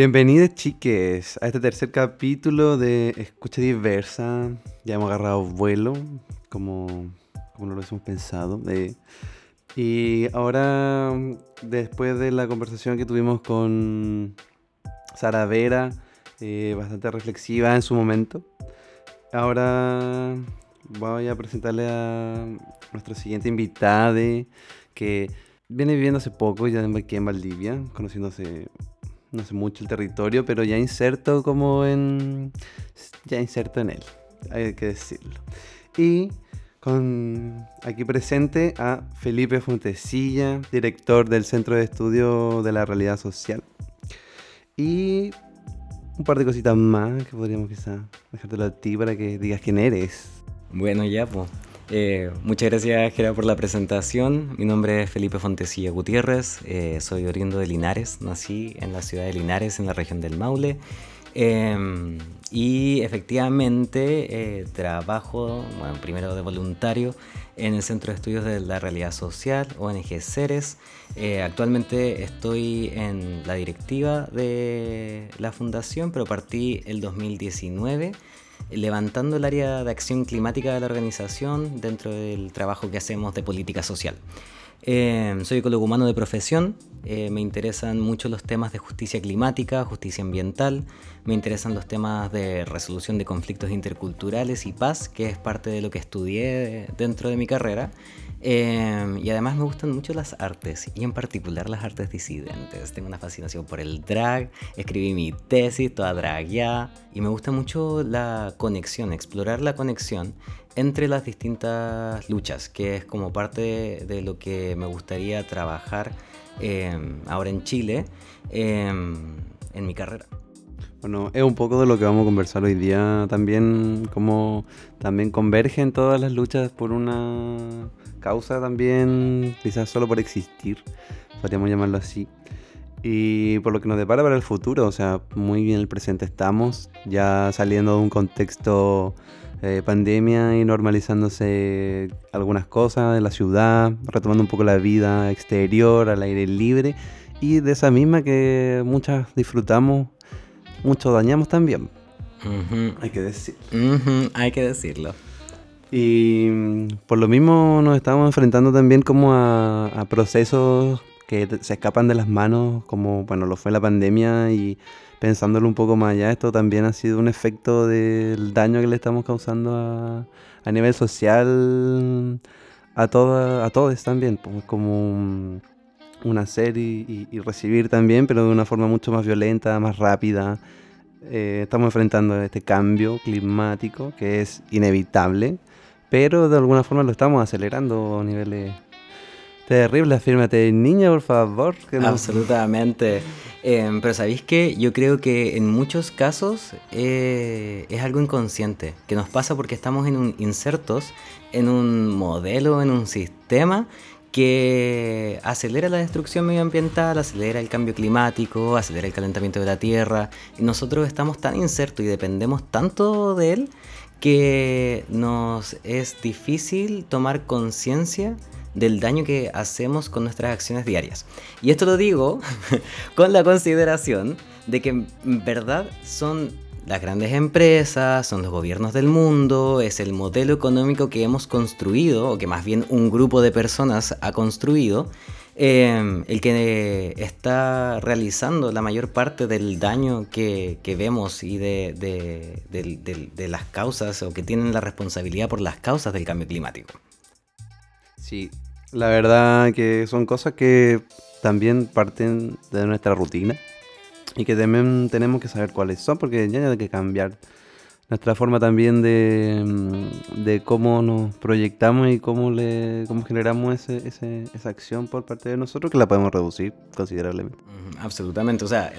Bienvenidos chiques a este tercer capítulo de Escucha Diversa. Ya hemos agarrado vuelo, como, como lo hemos pensado. Eh, y ahora, después de la conversación que tuvimos con Sara Vera, eh, bastante reflexiva en su momento, ahora voy a presentarle a nuestra siguiente invitada que viene viviendo hace poco ya aquí en Valdivia, conociéndose no sé mucho el territorio, pero ya inserto como en... ya inserto en él, hay que decirlo. Y con aquí presente a Felipe Fontesilla, director del Centro de Estudio de la Realidad Social. Y un par de cositas más que podríamos quizá dejártelo a ti para que digas quién eres. Bueno, ya, pues. Eh, muchas gracias, Gerard, por la presentación. Mi nombre es Felipe Fontesilla Gutiérrez, eh, soy oriundo de Linares, nací en la ciudad de Linares, en la región del Maule. Em, y efectivamente eh, trabajo, primero de voluntario, en el Centro de Estudios de la Realidad Social, ONG Ceres. actualmente estoy en la directiva de la fundación, pero partí el 2019 levantando el área de acción climática de la organización dentro del trabajo que hacemos de política social. Eh, soy ecólogo humano de profesión, eh, me interesan mucho los temas de justicia climática, justicia ambiental, me interesan los temas de resolución de conflictos interculturales y paz, que es parte de lo que estudié dentro de mi carrera. Em, y además me gustan mucho las artes, y en particular las artes disidentes. Tengo una fascinación por el drag, escribí mi tesis, toda drag ya, y me gusta mucho la conexión, explorar la conexión entre las distintas luchas, que es como parte de, lo que me gustaría trabajar em, ahora en Chile em, en mi carrera. Bueno, es un poco de lo que vamos a conversar hoy día también, cómo también convergen todas las luchas por una causa también, quizás solo por existir, podríamos llamarlo así. Y por lo que nos depara para el futuro, o sea, muy bien el presente estamos, ya saliendo de un contexto eh, pandemia y normalizándose algunas cosas de la ciudad, retomando un poco la vida exterior, al aire libre, y de esa misma que muchas disfrutamos, muchos dañamos también. Hay que decir. Hay que decirlo. Y mm, por lo mismo nos estamos enfrentando también como a, procesos que se escapan de las manos, como bueno, lo fue la pandemia y pensándolo un poco más allá, esto también ha sido un efecto del daño que le estamos causando a, a nivel social a, toda, a todos también, pues como un, hacer y, recibir también, pero de una forma mucho más violenta, más rápida. Eh, estamos enfrentando este cambio climático que es inevitable pero de alguna forma lo estamos acelerando a niveles terribles. Afírmate, niña, por favor. Absolutamente. Em, pero sabéis que yo creo que en muchos casos eh, es algo inconsciente, que nos pasa porque estamos en un, insertos en un modelo, en un sistema que acelera la destrucción medioambiental, acelera el cambio climático, acelera el calentamiento de la Tierra. Y nosotros estamos tan insertos y dependemos tanto de él que nos es difícil tomar conciencia del daño que hacemos con nuestras acciones diarias. Y esto lo digo con la consideración de que en verdad son las grandes empresas, son los gobiernos del mundo, es el modelo económico que hemos construido, o que más bien un grupo de personas ha construido, Em, el que está realizando la mayor parte del daño que, vemos y de, las causas o que tienen la responsabilidad por las causas del cambio climático. Sí, la verdad que son cosas que también parten de nuestra rutina y que también tenemos que saber cuáles son porque ya hay que cambiar. Nuestra forma también de, mm, de, cómo nos proyectamos y cómo le cómo generamos ese, esa acción por parte de nosotros, que la podemos reducir considerablemente. Absolutamente, o sea,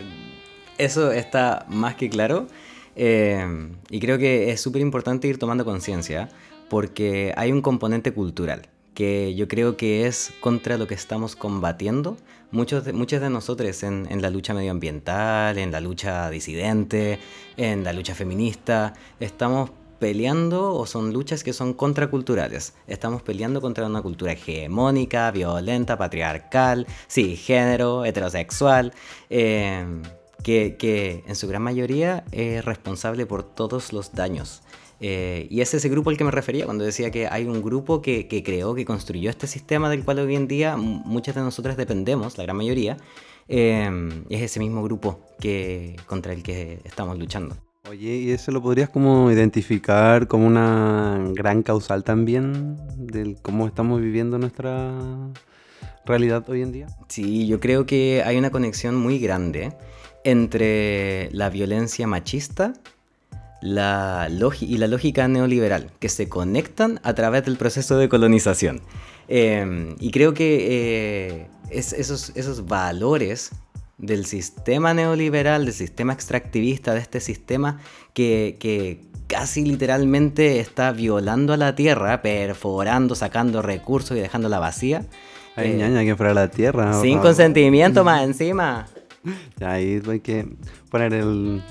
eso está más que claro eh, y creo que es súper importante ir tomando conciencia porque hay un componente cultural que yo creo que es contra lo que estamos combatiendo muchos de, de nosotros en, en, la lucha medioambiental, en la lucha disidente, en la lucha feminista, estamos peleando o son luchas que son contraculturales. Estamos peleando contra una cultura hegemónica, violenta, patriarcal, sí, género, heterosexual, eh, que, que en su gran mayoría es responsable por todos los daños. Eh, y es ese grupo al que me refería cuando decía que hay un grupo que, que, creó, que construyó este sistema del cual hoy en día muchas de nosotras dependemos, la gran mayoría. Eh, es ese mismo grupo que, contra el que estamos luchando. Oye, ¿y eso lo podrías como identificar como una gran causal también del cómo estamos viviendo nuestra realidad hoy en día? Sí, yo creo que hay una conexión muy grande entre la violencia machista la y la lógica neoliberal, que se conectan a través del proceso de colonización. Em, y creo que eh, esos, esos valores del sistema neoliberal, del sistema extractivista, de este sistema que, casi literalmente está violando a la tierra, perforando, sacando recursos y dejándola vacía. Ay, eh, ñaña, que fuera la tierra. Sin consentimiento más encima. Ahí hay que poner el,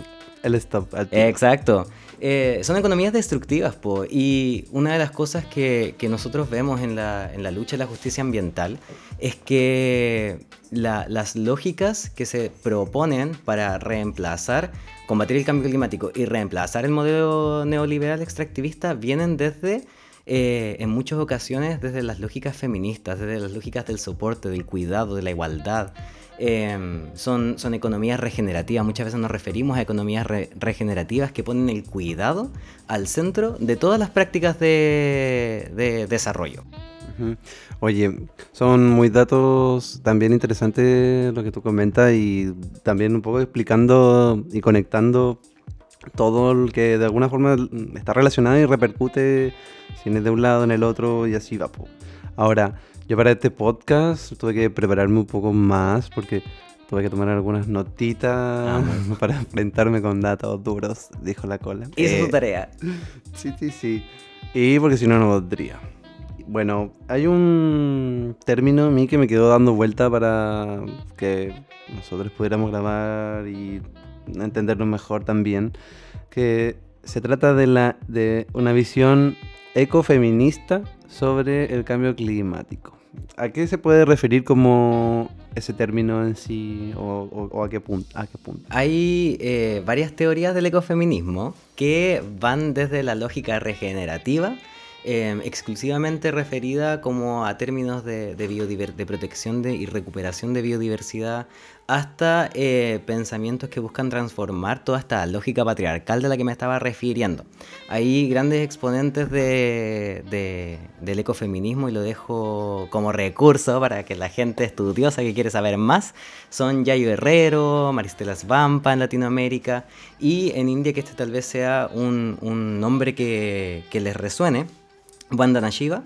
el stop. Exacto. Eh, son economías destructivas, po, y una de las cosas que, que nosotros vemos en la, en la, lucha de la justicia ambiental es que las lógicas que se proponen para reemplazar, combatir el cambio climático y reemplazar el modelo neoliberal extractivista vienen desde, eh, en muchas ocasiones, desde las lógicas feministas, desde las lógicas del soporte, del cuidado, de la igualdad. Em, son, son economías regenerativas. Muchas veces nos referimos a economías regenerativas que ponen el cuidado al centro de todas las prácticas de, desarrollo. Oye, son muy datos también interesantes lo que tú comentas y también un poco explicando y conectando todo lo que de alguna forma está relacionado y repercute si es de un lado en el otro y así va. Ahora, yo para este podcast tuve que prepararme un poco más porque tuve que tomar algunas notitas ah, para enfrentarme con datos duros, dijo la cola. Esa es tu eh, tarea. Sí, sí, sí. Y porque si no, no podría. Bueno, hay un término a mí que me quedó dando vuelta para que nosotros pudiéramos grabar y entenderlo mejor también, que se trata de, la, de una visión ecofeminista sobre el cambio climático. ¿A qué se puede referir como ese término en sí o, a, qué punto? Hay eh, varias teorías del ecofeminismo que van desde la lógica regenerativa Em, exclusivamente referida como a términos de, de protección de, y recuperación de biodiversidad, hasta eh, pensamientos que buscan transformar toda esta lógica patriarcal de la que me estaba refiriendo. Hay grandes exponentes de, del ecofeminismo y lo dejo como recurso para que la gente estudiosa que quiere saber más son Yayo Herrero, Maristela Svampa en Latinoamérica y en India que este tal vez sea un, nombre que les resuene Wanda Shiva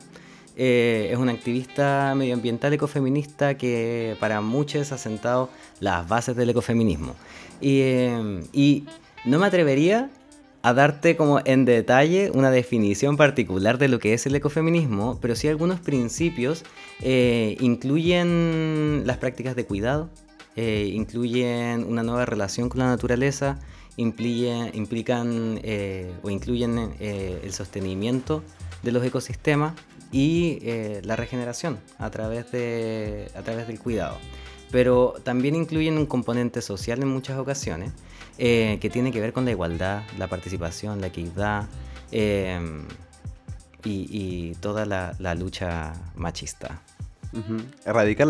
eh, es una activista medioambiental ecofeminista que para muchos ha sentado las bases del ecofeminismo. Y, eh, y, no me atrevería a darte como en detalle una definición particular de lo que es el ecofeminismo, pero sí algunos principios eh, incluyen las prácticas de cuidado, incluyen una nueva relación con la naturaleza, implican o incluyen el sostenimiento de los ecosistemas y eh, la regeneración a través, de, a través del cuidado. Pero también incluyen un componente social en muchas ocasiones eh, que tiene que ver con la igualdad, la participación, la equidad eh, y, toda la, lucha machista. Erradicar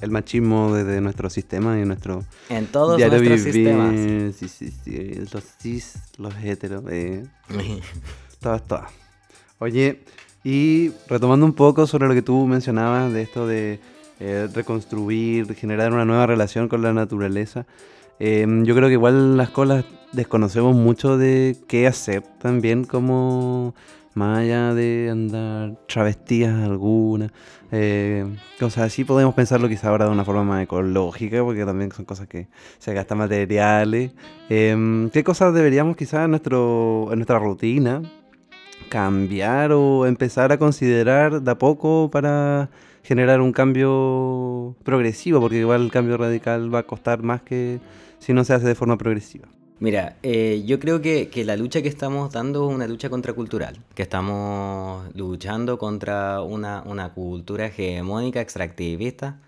el machismo desde nuestro sistema y nuestro en todos nuestros sistemas. Sí, sí, sí. Los cis, los heteros, todas, todas. Oye, y retomando un poco sobre lo que tú mencionabas de esto de eh, reconstruir, generar una nueva relación con la naturaleza, em, yo creo que igual las colas desconocemos mucho de qué hacer también como más allá de andar travestías algunas, eh, cosas así, podemos pensarlo quizá ahora de una forma más ecológica, porque también son cosas que se gastan materiales. Em, ¿Qué cosas deberíamos quizá en, nuestro, en nuestra rutina cambiar o empezar a considerar de a poco para generar un cambio progresivo, porque igual el cambio radical va a costar más que si no se hace de forma progresiva. Mira, eh, yo creo que, que, la lucha que estamos dando es una lucha contracultural, que estamos luchando contra una, una cultura hegemónica, extractivista,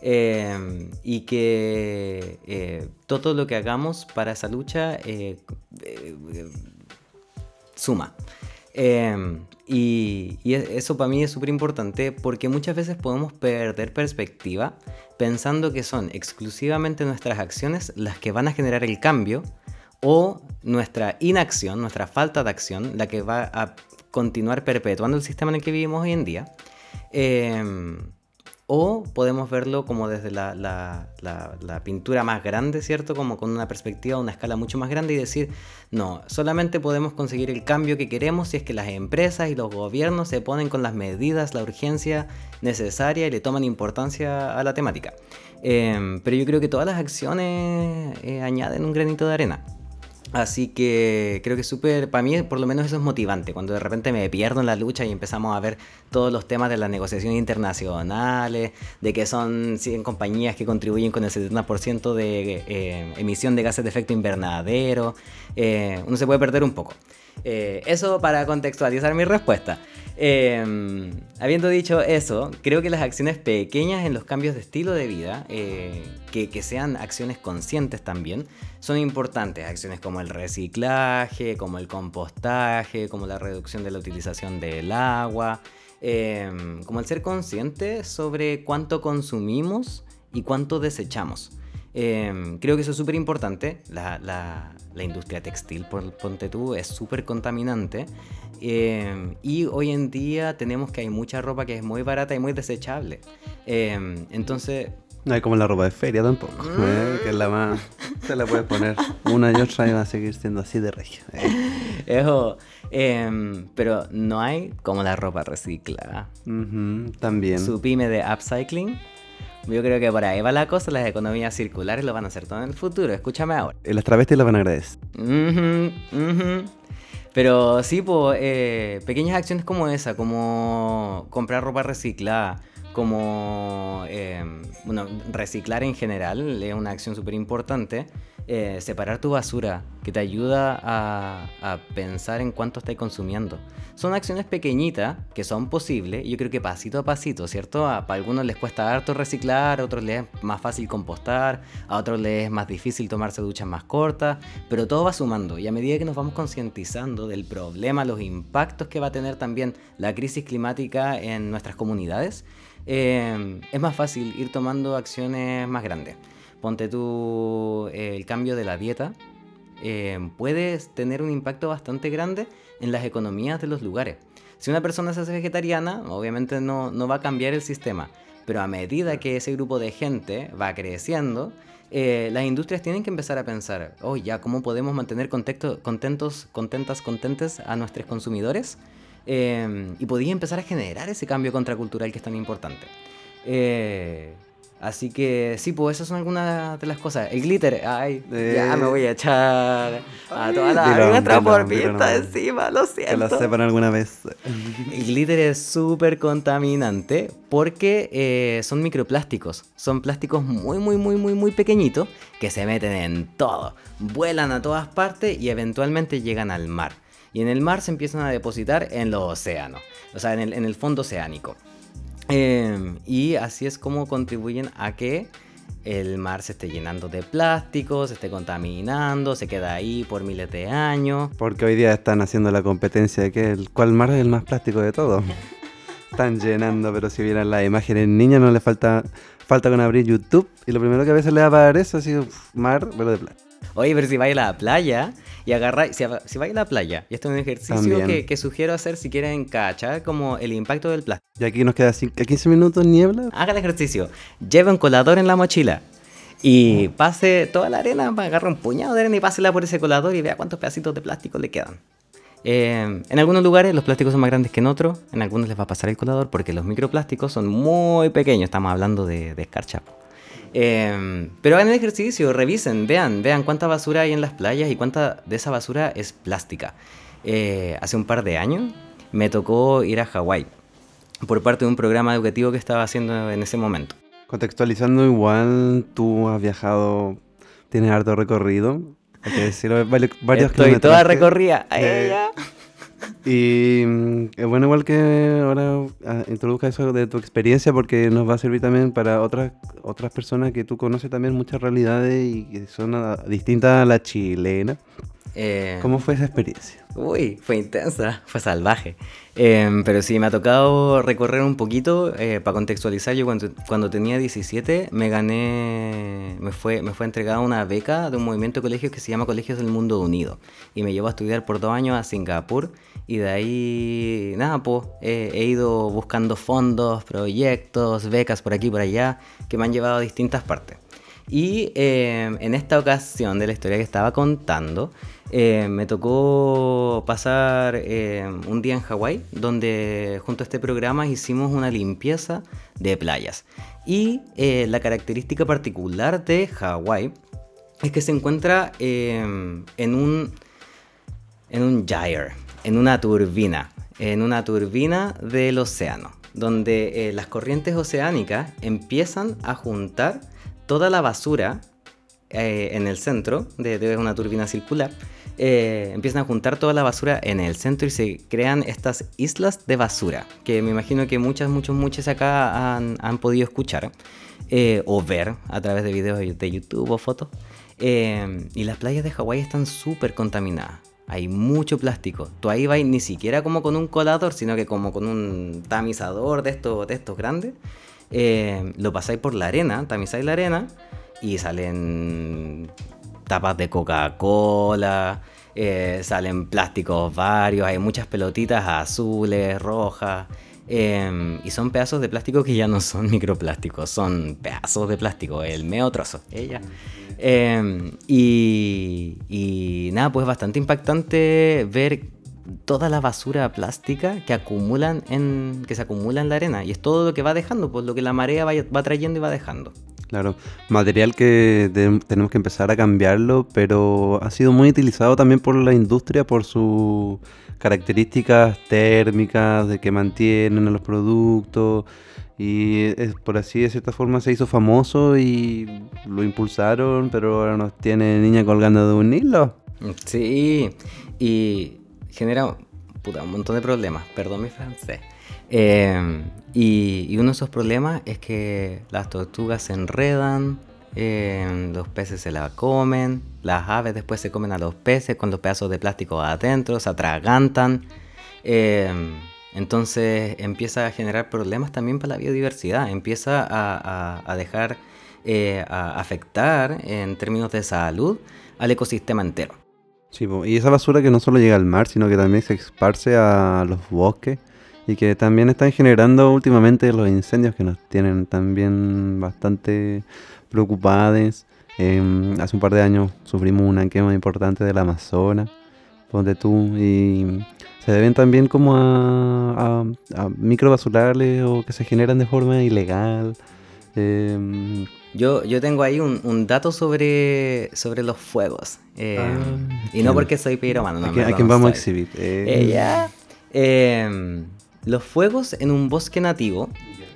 eh, y que eh, todo lo que hagamos para esa lucha eh. Y, y, e, eso para mí es súper importante porque muchas veces podemos perder perspectiva pensando que son exclusivamente nuestras acciones las que van a generar el cambio o nuestra inacción, nuestra falta de acción, la que va a continuar perpetuando el sistema en el que vivimos hoy en día. Eh, o podemos verlo como desde la, la, pintura más grande, ¿cierto? Como con una perspectiva, una escala mucho más grande y decir, no, solamente podemos conseguir el cambio que queremos si es que las empresas y los gobiernos se ponen con las medidas, la urgencia necesaria y le toman importancia a la temática. Em, pero yo creo que todas las acciones eh, añaden un granito de arena. Así que creo que súper, para mí por lo menos eso es motivante, cuando de repente me pierdo en la lucha y empezamos a ver todos los temas de las negociaciones internacionales, de que son 100 compañías que contribuyen con el 70% de eh, emisión de gases de efecto invernadero, eh, uno se puede perder un poco. Eh, eso para contextualizar mi respuesta. Em, habiendo dicho eso, creo que las acciones pequeñas en los cambios de estilo de vida, eh, que, sean acciones conscientes también, son importantes. Acciones como el reciclaje, como el compostaje, como la reducción de la utilización del agua, em, como el ser consciente sobre cuánto consumimos y cuánto desechamos. Em, creo que eso es súper importante. La, la, industria textil, por ponte tú, es súper contaminante. Em, y hoy en día tenemos que hay mucha ropa que es muy barata y muy desechable. Em, entonces... No hay como la ropa de feria tampoco, ¿eh? que es la más... Se la puedes poner una y otra y va a seguir siendo así de regio. ¿eh? pero no hay como la ropa reciclada. también. Su pyme de upcycling yo creo que por ahí va la cosa, las economías circulares lo van a hacer todo en el futuro, escúchame ahora. Eh, las travestis lo van a agradecer. Pero sí, pues, pequeñas acciones como esa, como comprar ropa reciclada, como, em, bueno, reciclar en general es una acción súper importante. Eh, separar tu basura, que te ayuda a, pensar en cuánto estás consumiendo. Son acciones pequeñitas que son posibles, yo creo que pasito a pasito, ¿cierto? A, algunos les cuesta harto reciclar, a otros les es más fácil compostar, a otros les es más difícil tomarse duchas más cortas, pero todo va sumando y a medida que nos vamos concientizando del problema, los impactos que va a tener también la crisis climática en nuestras comunidades, eh, es más fácil ir tomando acciones más grandes. Ponte tú eh, el cambio de la dieta, eh, puede tener un impacto bastante grande en las economías de los lugares. Si una persona se hace vegetariana, obviamente no, no va a cambiar el sistema, pero a medida que ese grupo de gente va creciendo, eh, las industrias tienen que empezar a pensar, oh, ya, ¿cómo podemos mantener contentos, contentas, contentes a nuestros consumidores? Eh, y podía empezar a generar ese cambio contracultural que es tan importante. Eh, Así que sí, pues esas son algunas de las cosas. El glitter, ay, ya me voy a echar a toda la vista encima, lo siento. Que lo sepan alguna vez. El glitter es súper contaminante porque eh, son microplásticos. Son plásticos muy, muy, muy, muy, muy pequeñitos que se meten en todo. Vuelan a todas partes y eventualmente llegan al mar. Y en el mar se empiezan a depositar en los océanos, o sea, en el, en el fondo oceánico. Em, y así es como contribuyen a que el mar se esté llenando de plástico, se esté contaminando, se queda ahí por miles de años. Porque hoy día están haciendo la competencia de que el cuál mar es el más plástico de todo. están llenando, pero si vieran las imágenes niñas no le falta falta con abrir YouTube y lo primero que a veces le va a aparecer es así mar, pero de plástico. Oye, pero si vais a la playa y agarráis, si, si vais a la playa, y esto es un ejercicio que, sugiero hacer si quieren cachar como el impacto del plástico. Y aquí nos queda 15 minutos niebla. Haga el ejercicio, lleve un colador en la mochila y pase toda la arena, agarra un puñado de arena y pásela por ese colador y vea cuántos pedacitos de plástico le quedan. Eh, en algunos lugares los plásticos son más grandes que en otros, en algunos les va a pasar el colador porque los microplásticos son muy pequeños, estamos hablando de, de escarcha. Em, pero hagan el ejercicio, revisen, vean, vean cuánta basura hay en las playas y cuánta de esa basura es plástica. Eh, hace un par de años me tocó ir a Hawái por parte de un programa educativo que estaba haciendo en ese momento. Contextualizando igual, tú has viajado, tienes harto recorrido. Hay que decirlo, varios Estoy toda recorrida. Eh, Y mm, es bueno igual que ahora ah, introduzca eso de tu experiencia porque nos va a servir también para otras otras personas que tú conoces también muchas realidades y que son ah, distintas a la chilena. Eh, ¿Cómo fue esa experiencia? Uy, fue intensa, fue salvaje. Em, pero sí, me ha tocado recorrer un poquito. Eh, para contextualizar, yo cuando, cuando, tenía 17 me gané, me fue, me fue entregada una beca de un movimiento de colegios que se llama Colegios del Mundo Unido. Y me llevó a estudiar por dos años a Singapur. Y de ahí, nada, pues he ido buscando fondos, proyectos, becas por aquí y por allá, que me han llevado a distintas partes. Y em, en esta ocasión de la historia que estaba contando, eh, me tocó pasar eh, un día en Hawái, donde junto a este programa hicimos una limpieza de playas. Y eh, la característica particular de Hawái es que se encuentra en un en un gyre, en una turbina, en una turbina del océano, donde las corrientes oceánicas empiezan a juntar toda la basura en el centro de, una turbina circular eh, empiezan a juntar toda la basura en el centro y se crean estas islas de basura, que me imagino que muchas, muchos, muchos acá han, podido escuchar eh, o ver a través de videos de YouTube o fotos. Eh, y las playas de Hawái están súper contaminadas. Hay mucho plástico. Tú ahí vas ni siquiera como con un colador, sino que como con un tamizador de estos, de estos grandes. Lo pasáis por la arena, tamizáis la arena y salen tapas de Coca-Cola, eh, salen plásticos varios, hay muchas pelotitas azules, rojas. Em, y son pedazos de plástico que ya no son microplásticos, son pedazos de plástico, el medio trozo. Ella. Em, y, y nada, pues bastante impactante ver toda la basura plástica que acumulan en que se acumula en la arena y es todo lo que va dejando, pues lo que la marea va trayendo y va dejando. Claro, material que tenemos que empezar a cambiarlo, pero ha sido muy utilizado también por la industria por sus características térmicas, de que mantienen a los productos, y por así de cierta forma se hizo famoso y lo impulsaron, pero ahora nos tiene niña colgando de un hilo. Sí, y genera un montón de problemas, perdón mi francés. Eh, y, uno de esos problemas es que las tortugas se enredan, eh, los peces se la comen, las aves después se comen a los peces con los pedazos de plástico adentro, se atragantan. Eh, entonces empieza a generar problemas también para la biodiversidad, empieza a, dejar, eh, a afectar en términos de salud al ecosistema entero. Sí, y esa basura que no solo llega al mar, sino que también se esparce a los bosques y que también están generando últimamente los incendios que nos tienen también bastante preocupados. Em, hace un par de años sufrimos una quema importante del Amazonas, donde tú, y se deben también como a, a, microbasurales o que se generan de forma ilegal. Em, yo, yo tengo ahí un, dato sobre, sobre los fuegos. Em, ah, y no porque soy piromano. No, ¿A, quién vamos a exhibir? Ella. Eh, los fuegos en un bosque nativo,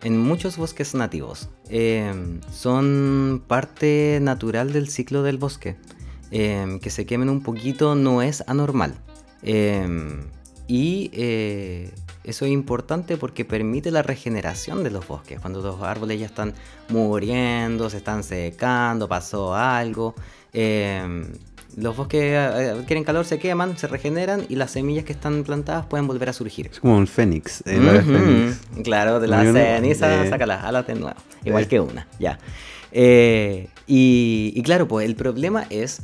en muchos bosques nativos, em, son parte natural del ciclo del bosque. Em, que se quemen un poquito no es anormal. Em, y eh, eso es importante porque permite la regeneración de los bosques. Cuando los árboles ya están muriendo, se están secando, pasó algo, los bosques eh, adquieren calor, se queman, se regeneran y las semillas que están plantadas pueden volver a surgir. Es como un fénix. Claro, de la ceniza saca las alas de nuevo. Igual que una, ya. Eh, y, claro, pues el problema es.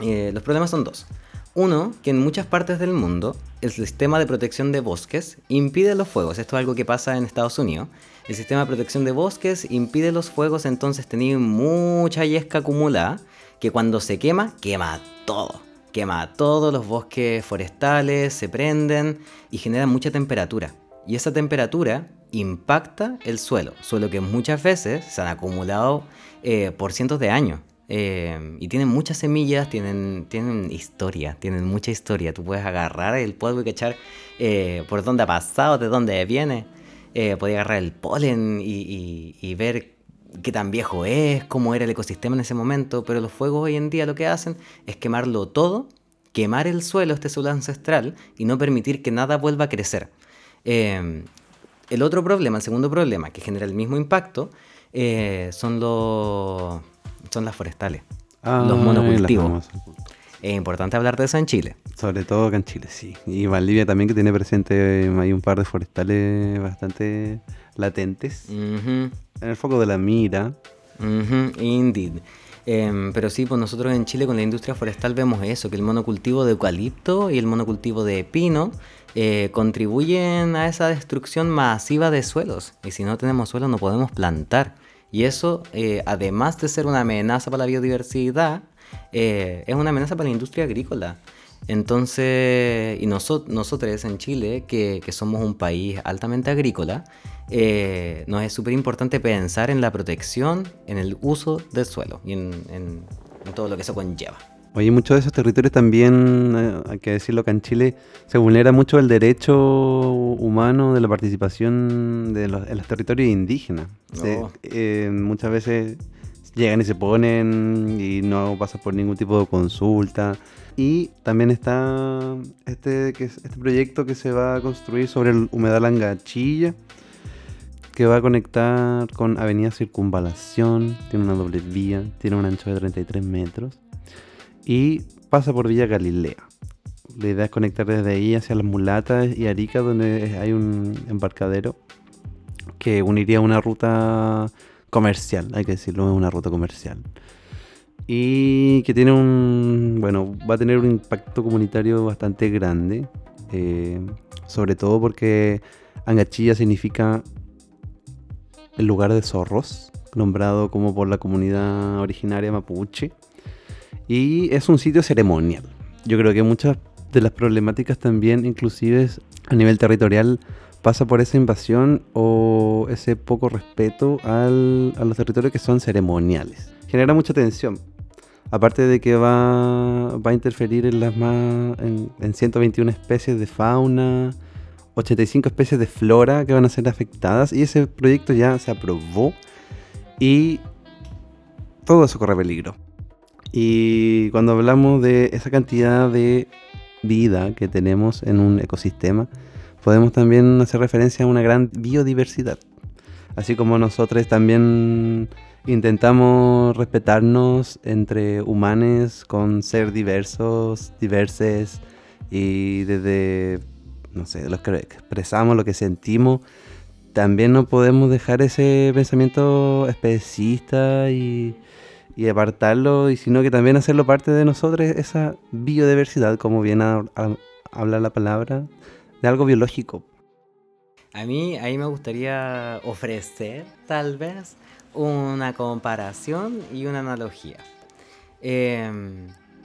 Eh, los problemas son dos. Uno, que en muchas partes del mundo el sistema de protección de bosques impide los fuegos. Esto es algo que pasa en Estados Unidos. El sistema de protección de bosques impide los fuegos, entonces tenéis mucha yesca acumulada que cuando se quema, quema todo. Quema todos los bosques forestales, se prenden y genera mucha temperatura. Y esa temperatura impacta el suelo, suelo que muchas veces se han acumulado eh, por cientos de años. Eh, y tienen muchas semillas, tienen, tienen historia, tienen mucha historia. Tú puedes agarrar el polvo y echar eh, por dónde ha pasado, de dónde viene. puedes agarrar el polen y, y ver qué tan viejo es, cómo era el ecosistema en ese momento, pero los fuegos hoy en día lo que hacen es quemarlo todo quemar el suelo, este suelo ancestral, y no permitir que nada vuelva a crecer. Em, el otro problema, el segundo problema, que genera el mismo impacto, eh, son, los, son las forestales, Ah, los monocultivos. Es importante hablar de eso en Chile. Sobre todo acá en Chile, sí. Y Valdivia también que tiene presente, eh, hay un par de forestales bastante latentes. En el foco de la mira. Ujú, indeed. Em, pero sí, pues nosotros en Chile con la industria forestal vemos eso, que el monocultivo de eucalipto y el monocultivo de pino eh, contribuyen a esa destrucción masiva de suelos. Y si no tenemos suelo no podemos plantar. Y eso, eh, además de ser una amenaza para la biodiversidad, eh, es una amenaza para la industria agrícola. Entonces, y noso- nosotros en Chile, que, que somos un país altamente agrícola, eh, nos es súper importante pensar en la protección, en el uso del suelo y en, en- en todo lo que eso conlleva. Oye, muchos de esos territorios también, eh, hay que decirlo, que en Chile se vulnera mucho el derecho humano de la participación de los, en los territorios indígenas. Se- eh, muchas veces llegan y se ponen y no pasa por ningún tipo de consulta. Y también está este, que es- este proyecto que se va a construir sobre el humedal Angachilla, que va a conectar con Avenida Circunvalación, tiene una doble vía, tiene un ancho de 33 metros y pasa por Villa Galilea. La idea es conectar desde ahí hacia las Mulatas y Arica, donde hay un embarcadero que uniría una ruta comercial, hay que decirlo, es una ruta comercial. Y que tiene un, bueno, va a tener un impacto comunitario bastante grande, eh, sobre todo porque Angachilla significa el lugar de zorros, nombrado como por la comunidad originaria mapuche. Y es un sitio ceremonial. Yo creo que muchas de las problemáticas también, inclusive a nivel territorial, pasa por esa invasión o ese poco respeto al- a los territorios que son ceremoniales. Genera mucha tensión. Aparte de que va, a interferir en las más en, en 121 especies de fauna, 85 especies de flora que van a ser afectadas y ese proyecto ya se aprobó y todo eso corre peligro. Y cuando hablamos de esa cantidad de vida que tenemos en un ecosistema, podemos también hacer referencia a una gran biodiversidad. Así como nosotros también intentamos respetarnos entre humanos con ser diversos, diverses y desde, no sé, los que expresamos lo que sentimos, también no podemos dejar ese pensamiento especista y, y apartarlo, y sino que también hacerlo parte de nosotros, esa biodiversidad, como viene a, a hablar la palabra, de algo biológico. A mí ahí me gustaría ofrecer, tal vez, una comparación y una analogía. Eh,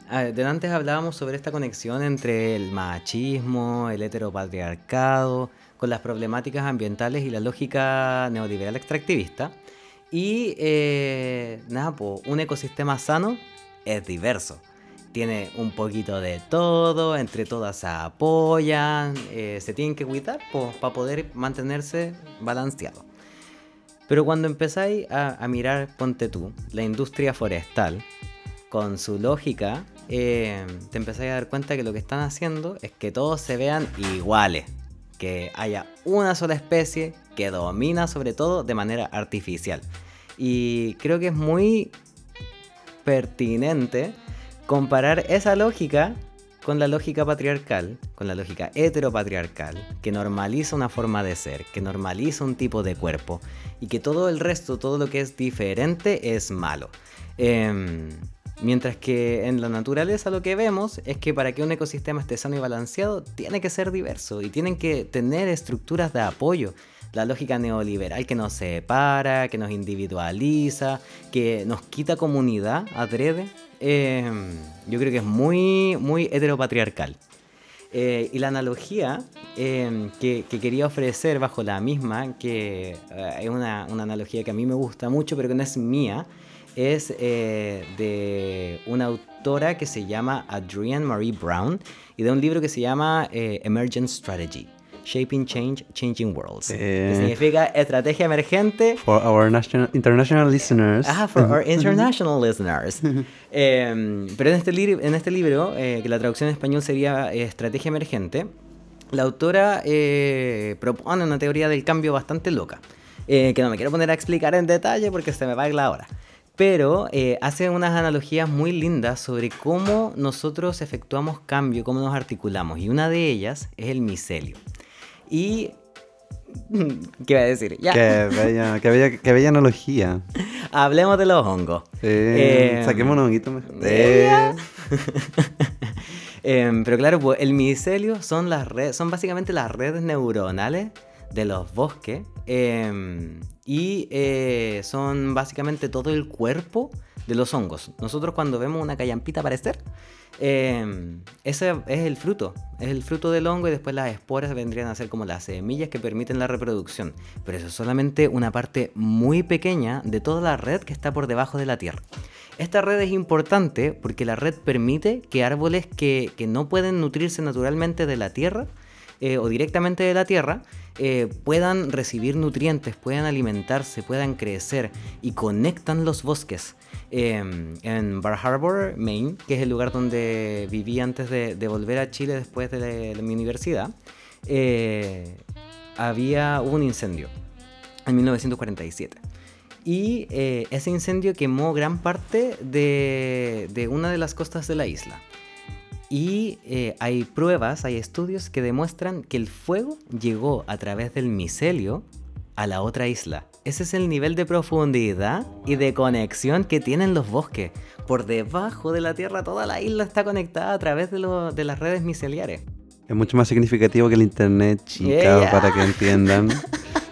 antes hablábamos sobre esta conexión entre el machismo, el heteropatriarcado, con las problemáticas ambientales y la lógica neoliberal extractivista. Y eh, nada, po, un ecosistema sano es diverso. Tiene un poquito de todo, entre todas se apoyan, eh, se tienen que cuidar para poder mantenerse balanceado. Pero cuando empezáis a, a mirar, ponte tú, la industria forestal, con su lógica, eh, te empezáis a dar cuenta que lo que están haciendo es que todos se vean iguales. Que haya una sola especie que domina sobre todo de manera artificial. Y creo que es muy pertinente comparar esa lógica con la lógica patriarcal, con la lógica heteropatriarcal, que normaliza una forma de ser, que normaliza un tipo de cuerpo, y que todo el resto, todo lo que es diferente es malo. Em, mientras que en la naturaleza lo que vemos es que para que un ecosistema esté sano y balanceado, tiene que ser diverso y tienen que tener estructuras de apoyo. La lógica neoliberal que nos separa, que nos individualiza, que nos quita comunidad adrede, eh, yo creo que es muy, muy heteropatriarcal. Eh, y la analogía eh, que, que quería ofrecer bajo la misma, que eh, es una, una analogía que a mí me gusta mucho, pero que no es mía, es eh, de una autora que se llama Adrienne Marie Brown y de un libro que se llama eh, Emergent Strategy. Shaping Change, Changing Worlds. Eh. Que significa estrategia emergente. For our national, international listeners. Ah, for our international listeners. Eh, pero en este, en este libro, eh, que la traducción en español sería eh, Estrategia Emergente, la autora eh, propone una teoría del cambio bastante loca, eh, que no me quiero poner a explicar en detalle porque se me va a ir la hora. Pero eh, hace unas analogías muy lindas sobre cómo nosotros efectuamos cambio, cómo nos articulamos. Y una de ellas es el micelio. Y... ¿Qué iba a decir? Ya, Qué bella, qué bella, qué bella analogía. hablemos de los hongos. Eh, Eh, saquemos un honguito mejor. Em, pero claro, pues, el micelio son las redes, son básicamente las redes neuronales de los bosques em, y eh, son básicamente todo el cuerpo de los hongos. Nosotros cuando vemos una callampita aparecer, em, ese es el fruto, es el fruto del hongo y después las esporas vendrían a ser como las semillas que permiten la reproducción. Pero eso es solamente una parte muy pequeña de toda la red que está por debajo de la tierra. Esta red es importante porque la red permite que árboles que, que no pueden nutrirse naturalmente de la tierra eh, o directamente de la tierra eh, puedan recibir nutrientes, puedan alimentarse, puedan crecer y conectan los bosques. Eh, en Bar Harbor, Maine, que es el lugar donde viví antes de, volver a Chile después de, mi universidad, eh, había un incendio en 1947. Y eh, ese incendio quemó gran parte de una de las costas de la isla. Y eh, hay pruebas, hay estudios que demuestran que el fuego llegó a través del micelio a la otra isla. Ese es el nivel de profundidad y de conexión que tienen los bosques. Por debajo de la tierra toda la isla está conectada a través de, lo- de las redes miceliares. es mucho más significativo que el internet, chica, Yeah. para que entiendan.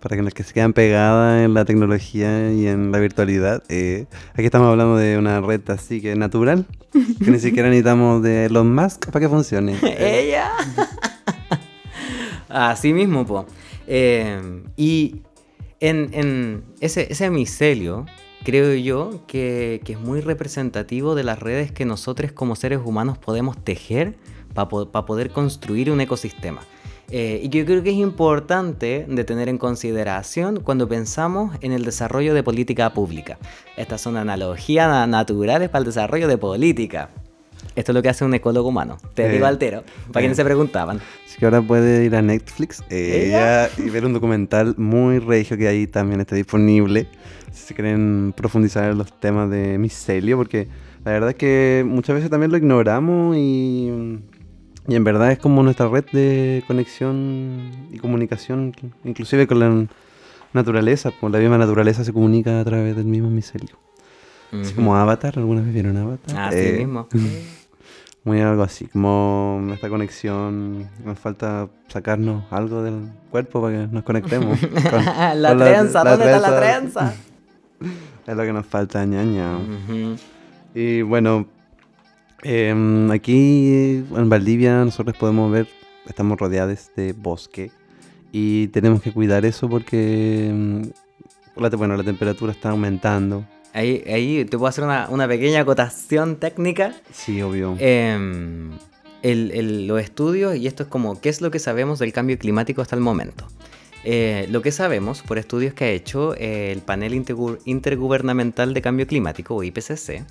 para que los que se quedan pegadas en la tecnología y en la virtualidad. eh, aquí estamos hablando de una red así que natural, que ni siquiera necesitamos de Elon Musk para que funcione. ¡Ella! Así mismo, po. Eh, y en, en ese, ese micelio, creo yo que, que es muy representativo de las redes que nosotros como seres humanos podemos tejer para poder construir un ecosistema. Eh, y que yo creo que es importante de tener en consideración cuando pensamos en el desarrollo de política pública. Estas son analogías na- naturales para el desarrollo de política. Esto es lo que hace un ecólogo humano. Te Eh, digo altero, para eh. quienes se preguntaban. Así que ahora puede ir a Netflix eh, Ella. y ver un documental muy regio que ahí también está disponible. Si se quieren profundizar en los temas de micelio, porque la verdad es que muchas veces también lo ignoramos y, y en verdad es como nuestra red de conexión y comunicación, inclusive con la naturaleza. Pues la misma naturaleza se comunica a través del mismo micelio. Así Ujú. como Avatar, ¿alguna vez vieron Avatar? Así Eh, mismo. Muy algo así, como esta conexión, nos falta sacarnos algo del cuerpo para que nos conectemos. con- la con trenza, ¿dónde está la trenza? Es lo que nos falta, ñaña. Y bueno, em, aquí en Valdivia nosotros podemos ver, estamos rodeados de bosque y tenemos que cuidar eso porque, em, la, bueno, la temperatura está aumentando. Ahí, ahí te puedo hacer una, una pequeña acotación técnica. Sí, obvio. Em, el- el- los estudios, y esto es como, ¿qué es lo que sabemos del cambio climático hasta el momento? Eh, lo que sabemos por estudios que ha hecho eh, el Panel Intergu- Intergubernamental de Cambio Climático, o IPCC,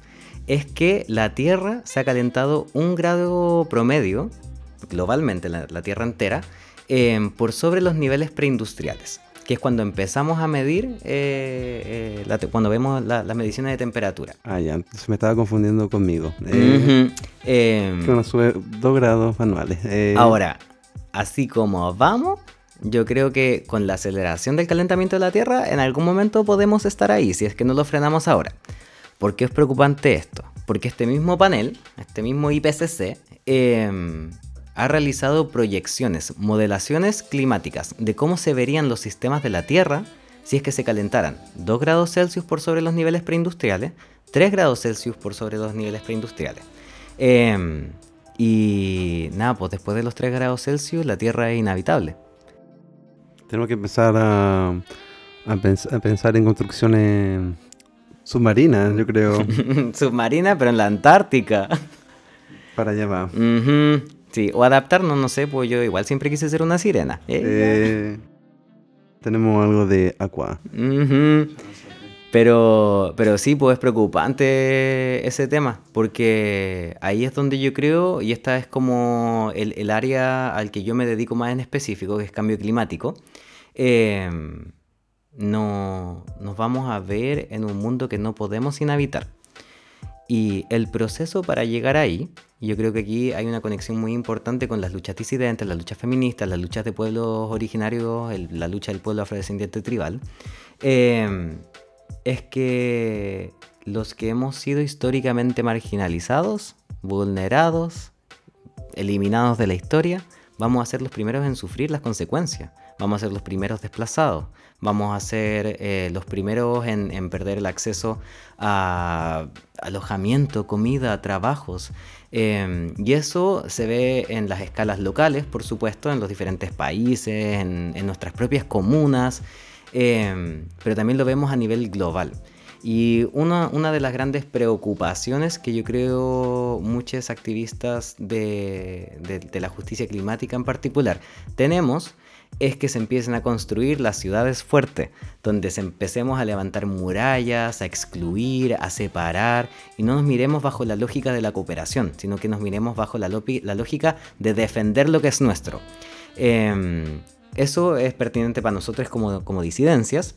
es que la Tierra se ha calentado un grado promedio, globalmente la, la Tierra entera, em, por sobre los niveles preindustriales, que es cuando empezamos a medir, eh, eh, la cuando vemos la- las mediciones de temperatura. Ah, ya, entonces me estaba confundiendo conmigo. Eh, Ujú. Em, Que uno sube dos grados anuales. Ahora, así como vamos, yo creo que con la aceleración del calentamiento de la Tierra, en algún momento podemos estar ahí, si es que no lo frenamos ahora. ¿Por qué es preocupante esto? Porque este mismo panel, este mismo IPCC, em, ha realizado proyecciones, modelaciones climáticas de cómo se verían los sistemas de la Tierra si es que se calentaran 2 grados Celsius por sobre los niveles preindustriales, 3 grados Celsius por sobre los niveles preindustriales. Em, y nada, pues después de los 3 grados Celsius la Tierra es inhabitable. Tenemos que empezar a, a, pens- a pensar en construcciones submarinas, yo creo. Submarina, pero en la Antártica. para allá va. Sí, o adaptarnos, no sé, pues yo igual siempre quise ser una sirena. Eh, tenemos algo de aqua. Pero, pero sí, pues es preocupante ese tema, porque ahí es donde yo creo, y esta es como el, el área al que yo me dedico más en específico, que es cambio climático, em, no, nos vamos a ver en un mundo que no podemos inhabitar. Y el proceso para llegar ahí, yo creo que aquí hay una conexión muy importante con las luchas disidentes, las luchas feministas, las luchas de pueblos originarios, la lucha del pueblo afrodescendiente tribal. Eh, es que los que hemos sido históricamente marginalizados, vulnerados, eliminados de la historia, vamos a ser los primeros en sufrir las consecuencias, vamos a ser los primeros desplazados, vamos a ser eh, los primeros en, perder el acceso a alojamiento, comida, trabajos. Em, y eso se ve en las escalas locales, por supuesto, en los diferentes países, en, nuestras propias comunas. Em, pero también lo vemos a nivel global. Y una, de las grandes preocupaciones que yo creo muchos activistas de, la justicia climática en particular tenemos es que se empiecen a construir las ciudades fuertes, donde se empecemos a levantar murallas, a excluir, a separar, y no nos miremos bajo la lógica de la cooperación, sino que nos miremos bajo la, lógica de defender lo que es nuestro. Eh, eso es pertinente para nosotros como, como disidencias,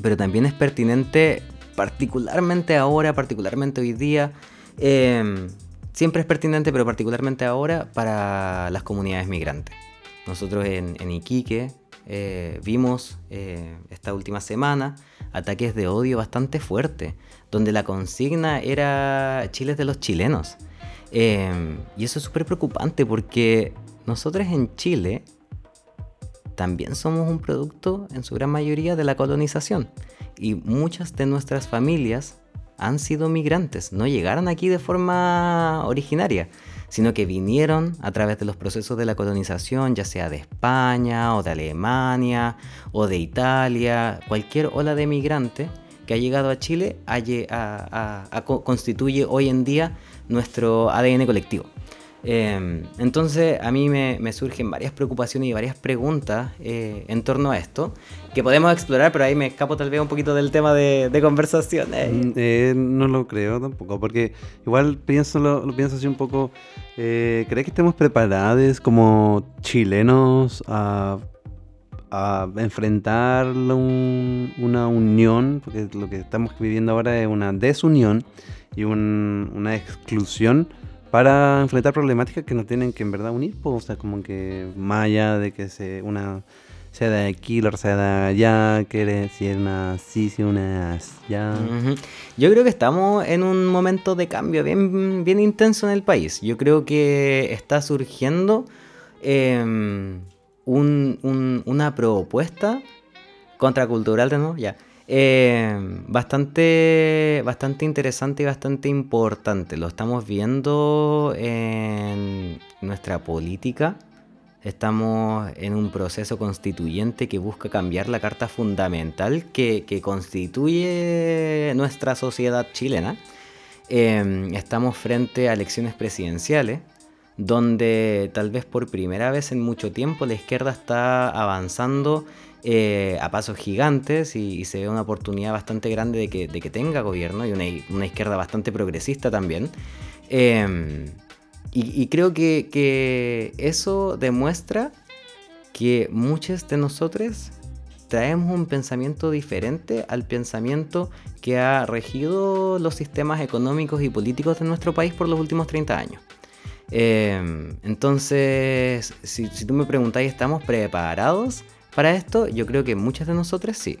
pero también es pertinente particularmente ahora, particularmente hoy día. Em, siempre es pertinente, pero particularmente ahora para las comunidades migrantes. Nosotros en, Iquique eh, vimos eh, esta última semana ataques de odio bastante fuertes, donde la consigna era Chile de los chilenos. Em, y eso es súper preocupante porque nosotros en Chile también somos un producto en su gran mayoría de la colonización y muchas de nuestras familias han sido migrantes, no llegaron aquí de forma originaria, sino que vinieron a través de los procesos de la colonización, ya sea de España o de Alemania o de Italia, cualquier ola de migrante que ha llegado a Chile constituye hoy en día nuestro ADN colectivo. Em, entonces a mí me, surgen varias preocupaciones y varias preguntas eh, en torno a esto que podemos explorar, pero ahí me escapo tal vez un poquito del tema de, conversación. Mm, eh, no lo creo tampoco, porque igual pienso lo, pienso así un poco. Eh, ¿Crees que estemos preparados como chilenos a, enfrentar una unión? Porque lo que estamos viviendo ahora es una desunión y una exclusión para enfrentar problemáticas que nos tienen que en verdad unir, pues, o sea, como que allá de que se, una sea de aquí, la sea de allá, que si es una así, si una allá. Yo creo que estamos en un momento de cambio bien, bien intenso en el país. Yo creo que está surgiendo em, un, una propuesta contracultural de nuevo, ya eh, bastante, bastante interesante y bastante importante. Lo estamos viendo en nuestra política. Estamos en un proceso constituyente que busca cambiar la carta fundamental que, constituye nuestra sociedad chilena. Eh, estamos frente a elecciones presidenciales donde tal vez por primera vez en mucho tiempo la izquierda está avanzando eh, a pasos gigantes y, se ve una oportunidad bastante grande de que, tenga gobierno y una, izquierda bastante progresista también. Em, y, creo que, eso demuestra que muchos de nosotros traemos un pensamiento diferente al pensamiento que ha regido los sistemas económicos y políticos de nuestro país por los últimos 30 años. Em, entonces, si, tú me preguntáis, ¿estamos preparados para esto? Yo creo que muchas de nosotros sí.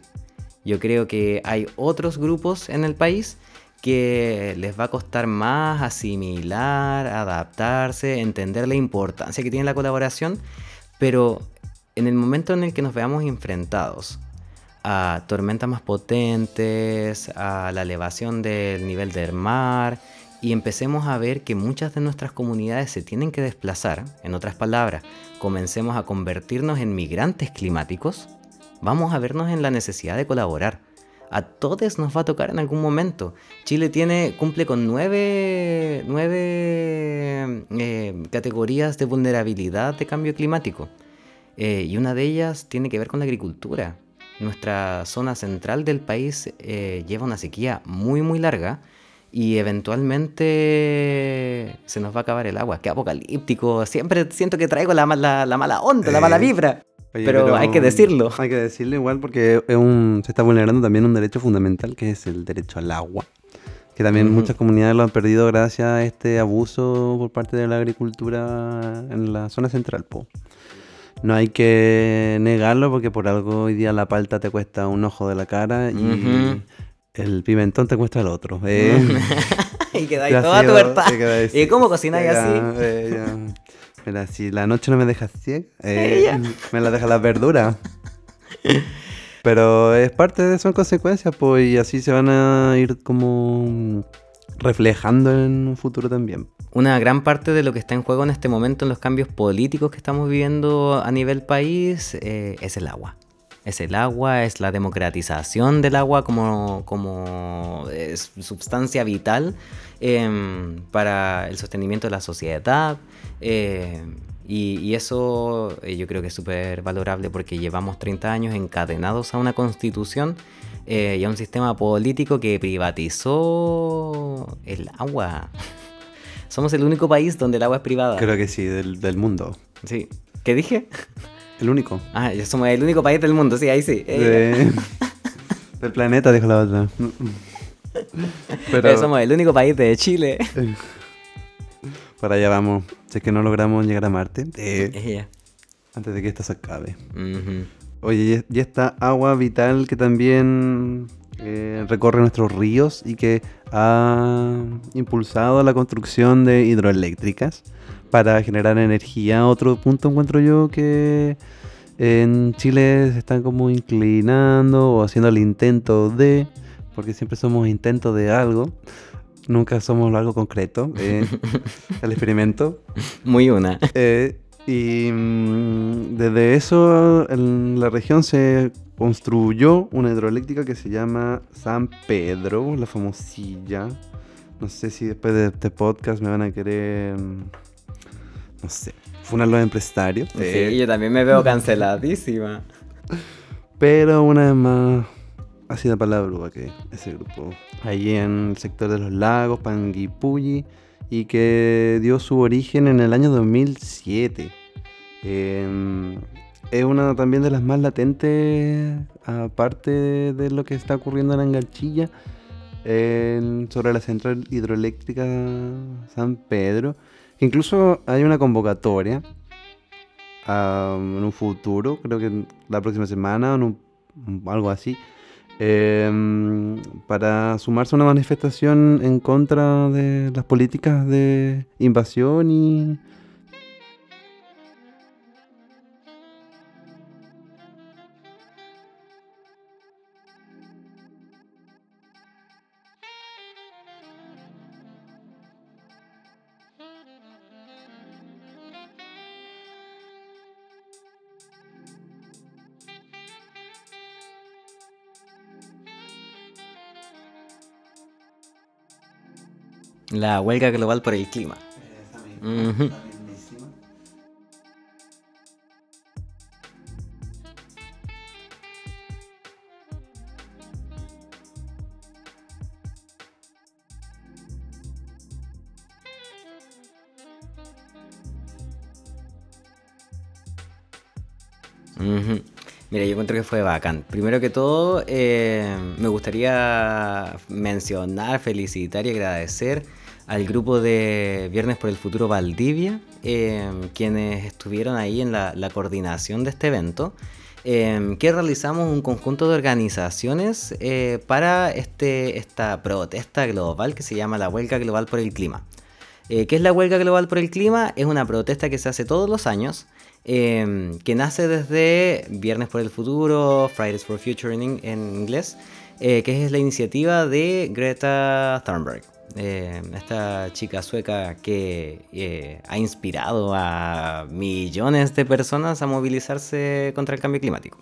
Yo creo que hay otros grupos en el país que les va a costar más asimilar, adaptarse, entender la importancia que tiene la colaboración, pero en el momento en el que nos veamos enfrentados a tormentas más potentes, a la elevación del nivel del mar, y empecemos a ver que muchas de nuestras comunidades se tienen que desplazar, en otras palabras, comencemos a convertirnos en migrantes climáticos, vamos a vernos en la necesidad de colaborar. A todos nos va a tocar en algún momento. Chile tiene, cumple con nueve, nueve eh, categorías de vulnerabilidad de cambio climático. Eh, y una de ellas tiene que ver con la agricultura. Nuestra zona central del país eh, lleva una sequía muy, muy larga y eventualmente se nos va a acabar el agua. Qué apocalíptico. Siempre siento que traigo la, la, la mala onda, la mala vibra pero, hay que decirlo. Hay que decirlo igual porque es un, se está vulnerando también un derecho fundamental que es el derecho al agua. Que también muchas comunidades lo han perdido gracias a este abuso por parte de la agricultura en la zona central. Po. No hay que negarlo porque por algo hoy día la palta te cuesta un ojo de la cara y el pimentón te cuesta el otro. Eh. y quedáis toda tuerta. ¿Y cómo cocináis así? Eh, Mira, si la noche no me deja ciega, eh, me la deja la verdura. Pero es parte de son consecuencias, pues, y así se van a ir como reflejando en un futuro también. Una gran parte de lo que está en juego en este momento en los cambios políticos que estamos viviendo a nivel país eh, es el agua. Es el agua, es la democratización del agua como, como sustancia vital em, para el sostenimiento de la sociedad, eh, y, eso eh, yo creo que es súper valorable porque llevamos 30 años encadenados a una constitución eh, y a un sistema político que privatizó el agua. Somos el único país donde el agua es privada. Creo que sí, del, mundo. Sí. ¿Qué dije? El único. Ah, somos el único país del mundo, sí, ahí sí. del planeta, dijo la otra. Pero... somos el único país de Chile. Para allá vamos. Si es que no logramos llegar a Marte. Eh, antes de que esto se acabe. Oye, y esta agua vital que también eh, recorre nuestros ríos y que ha impulsado la construcción de hidroeléctricas para generar energía. Otro punto encuentro yo que en Chile se están como inclinando o haciendo el intento de, porque siempre somos intentos de algo, nunca somos algo concreto. Eh, el experimento. Muy una. Eh, y mm, desde eso en la región se construyó una hidroeléctrica que se llama San Pedro, la famosilla. No sé si después de este podcast me van a querer, no sé, funar los empresarios. Sí, eh, yo también me veo canceladísima. Pero una vez más ha sido para la bruja que ese grupo ahí en el sector de los lagos, Panguipulli, y que dio su origen en el año 2007. Em, es una también de las más latentes, aparte de lo que está ocurriendo en Angarchilla, sobre la central hidroeléctrica San Pedro. Incluso hay una convocatoria en un futuro, creo que la próxima semana o algo así, Em, para sumarse a una manifestación en contra de las políticas de invasión y La huelga global por el clima. Mira, yo encuentro que fue bacán. Primero que todo, eh, me gustaría mencionar, felicitar y agradecer al grupo de Viernes por el Futuro Valdivia, em, quienes estuvieron ahí en la, coordinación de este evento, em, que realizamos un conjunto de organizaciones eh, para este, esta protesta global que se llama la Huelga Global por el Clima. Eh, ¿Qué es la Huelga Global por el Clima? Es una protesta que se hace todos los años. Em, que nace desde Viernes por el Futuro, Fridays for Future en, en inglés, eh, que es la iniciativa de Greta Thunberg. Eh, esta chica sueca que eh, ha inspirado a millones de personas a movilizarse contra el cambio climático.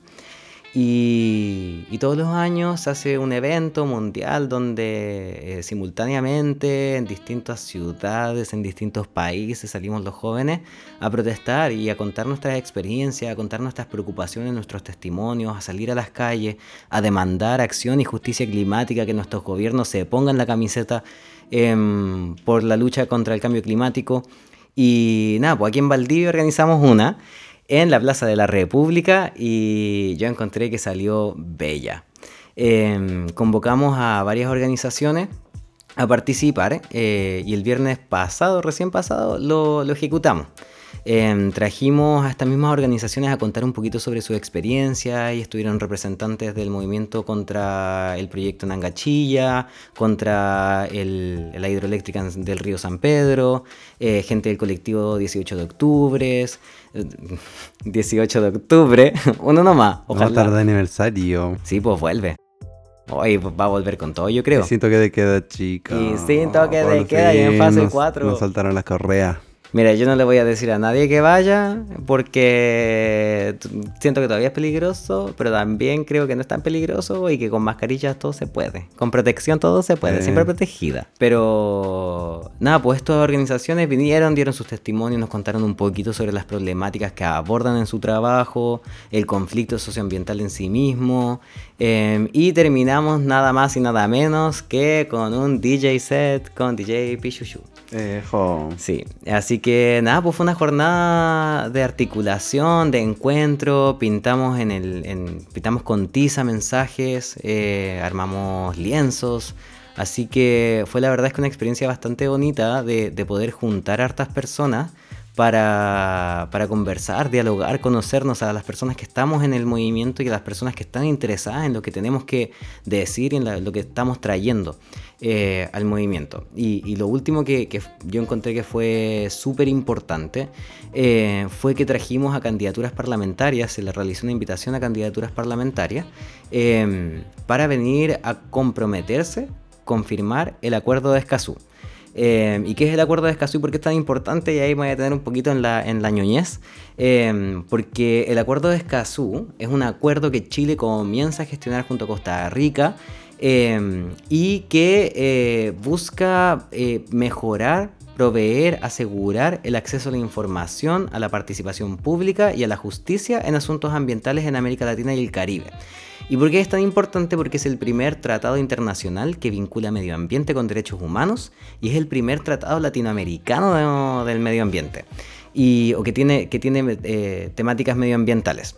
Y, todos los años hace un evento mundial donde eh, simultáneamente en distintas ciudades, en distintos países salimos los jóvenes a protestar y a contar nuestras experiencias, a contar nuestras preocupaciones, nuestros testimonios, a salir a las calles, a demandar acción y justicia climática, que nuestros gobiernos se pongan la camiseta em, por la lucha contra el cambio climático. Y nada, pues aquí en Valdivia organizamos una en la Plaza de la República y yo encontré que salió bella. Em, convocamos a varias organizaciones a participar eh, y el viernes pasado, recién pasado, lo ejecutamos. Em, trajimos a estas mismas organizaciones a contar un poquito sobre su experiencia y estuvieron representantes del movimiento contra el proyecto Nangachilla, contra la hidroeléctrica del río San Pedro, eh, gente del colectivo 18 de octubre, 18 de octubre, uno nomás. Ojalá. tarde de aniversario. Sí, pues vuelve. Hoy va a volver con todo, yo creo. siento que te queda chica. Y siento que te queda y en fase 4. Nos saltaron las correas. Mira, yo no le voy a decir a nadie que vaya porque siento que todavía es peligroso, pero también creo que no es tan peligroso y que con mascarillas todo se puede. Con protección todo se puede, siempre protegida. Pero nada, pues estas organizaciones vinieron, dieron sus testimonios, nos contaron un poquito sobre las problemáticas que abordan en su trabajo, el conflicto socioambiental en sí mismo. Em, y terminamos nada más y nada menos que con un DJ set con DJ Pichuchu. Sí, así que nada, pues fue una jornada de articulación, de encuentro, pintamos en el, pintamos con tiza mensajes, eh, armamos lienzos, así que fue la verdad es que una experiencia bastante bonita de, de poder juntar a hartas personas para, para, conversar, dialogar, conocernos a las personas que estamos en el movimiento y a las personas que están interesadas en lo que tenemos que decir y en lo que estamos trayendo. Eh, al movimiento. Y, lo último que, yo encontré que fue súper importante eh, fue que trajimos a candidaturas parlamentarias, se le realizó una invitación a candidaturas parlamentarias em, para venir a comprometerse, confirmar el acuerdo de Escazú. Em, ¿Y qué es el acuerdo de Escazú y por qué es tan importante? Y ahí me voy a tener un poquito en la, en la ñoñez. Em, porque el acuerdo de Escazú es un acuerdo que Chile comienza a gestionar junto a Costa Rica Em, y que eh, busca eh, mejorar, proveer, asegurar el acceso a la información, a la participación pública y a la justicia en asuntos ambientales en América Latina y el Caribe. ¿Y por qué es tan importante? Porque es el primer tratado internacional que vincula medio ambiente con derechos humanos y es el primer tratado latinoamericano del medio ambiente y, o que tiene, que tiene eh, temáticas medioambientales.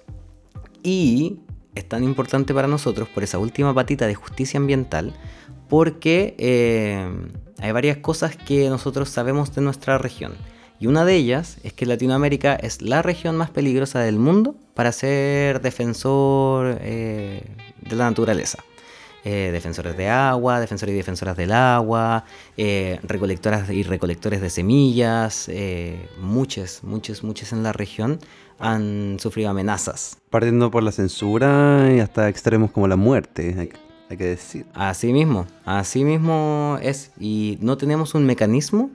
Y es tan importante para nosotros por esa última patita de justicia ambiental, porque eh, hay varias cosas que nosotros sabemos de nuestra región. Y una de ellas es que Latinoamérica es la región más peligrosa del mundo para ser defensor eh, de la naturaleza. Eh, defensores de agua, defensores y defensoras del agua, recolectoras y recolectores de semillas, muchas, muchas, muchas en la región han sufrido amenazas. Partiendo por la censura y hasta extremos como la muerte, hay, que decir. Así mismo, así mismo es. Y no tenemos un mecanismo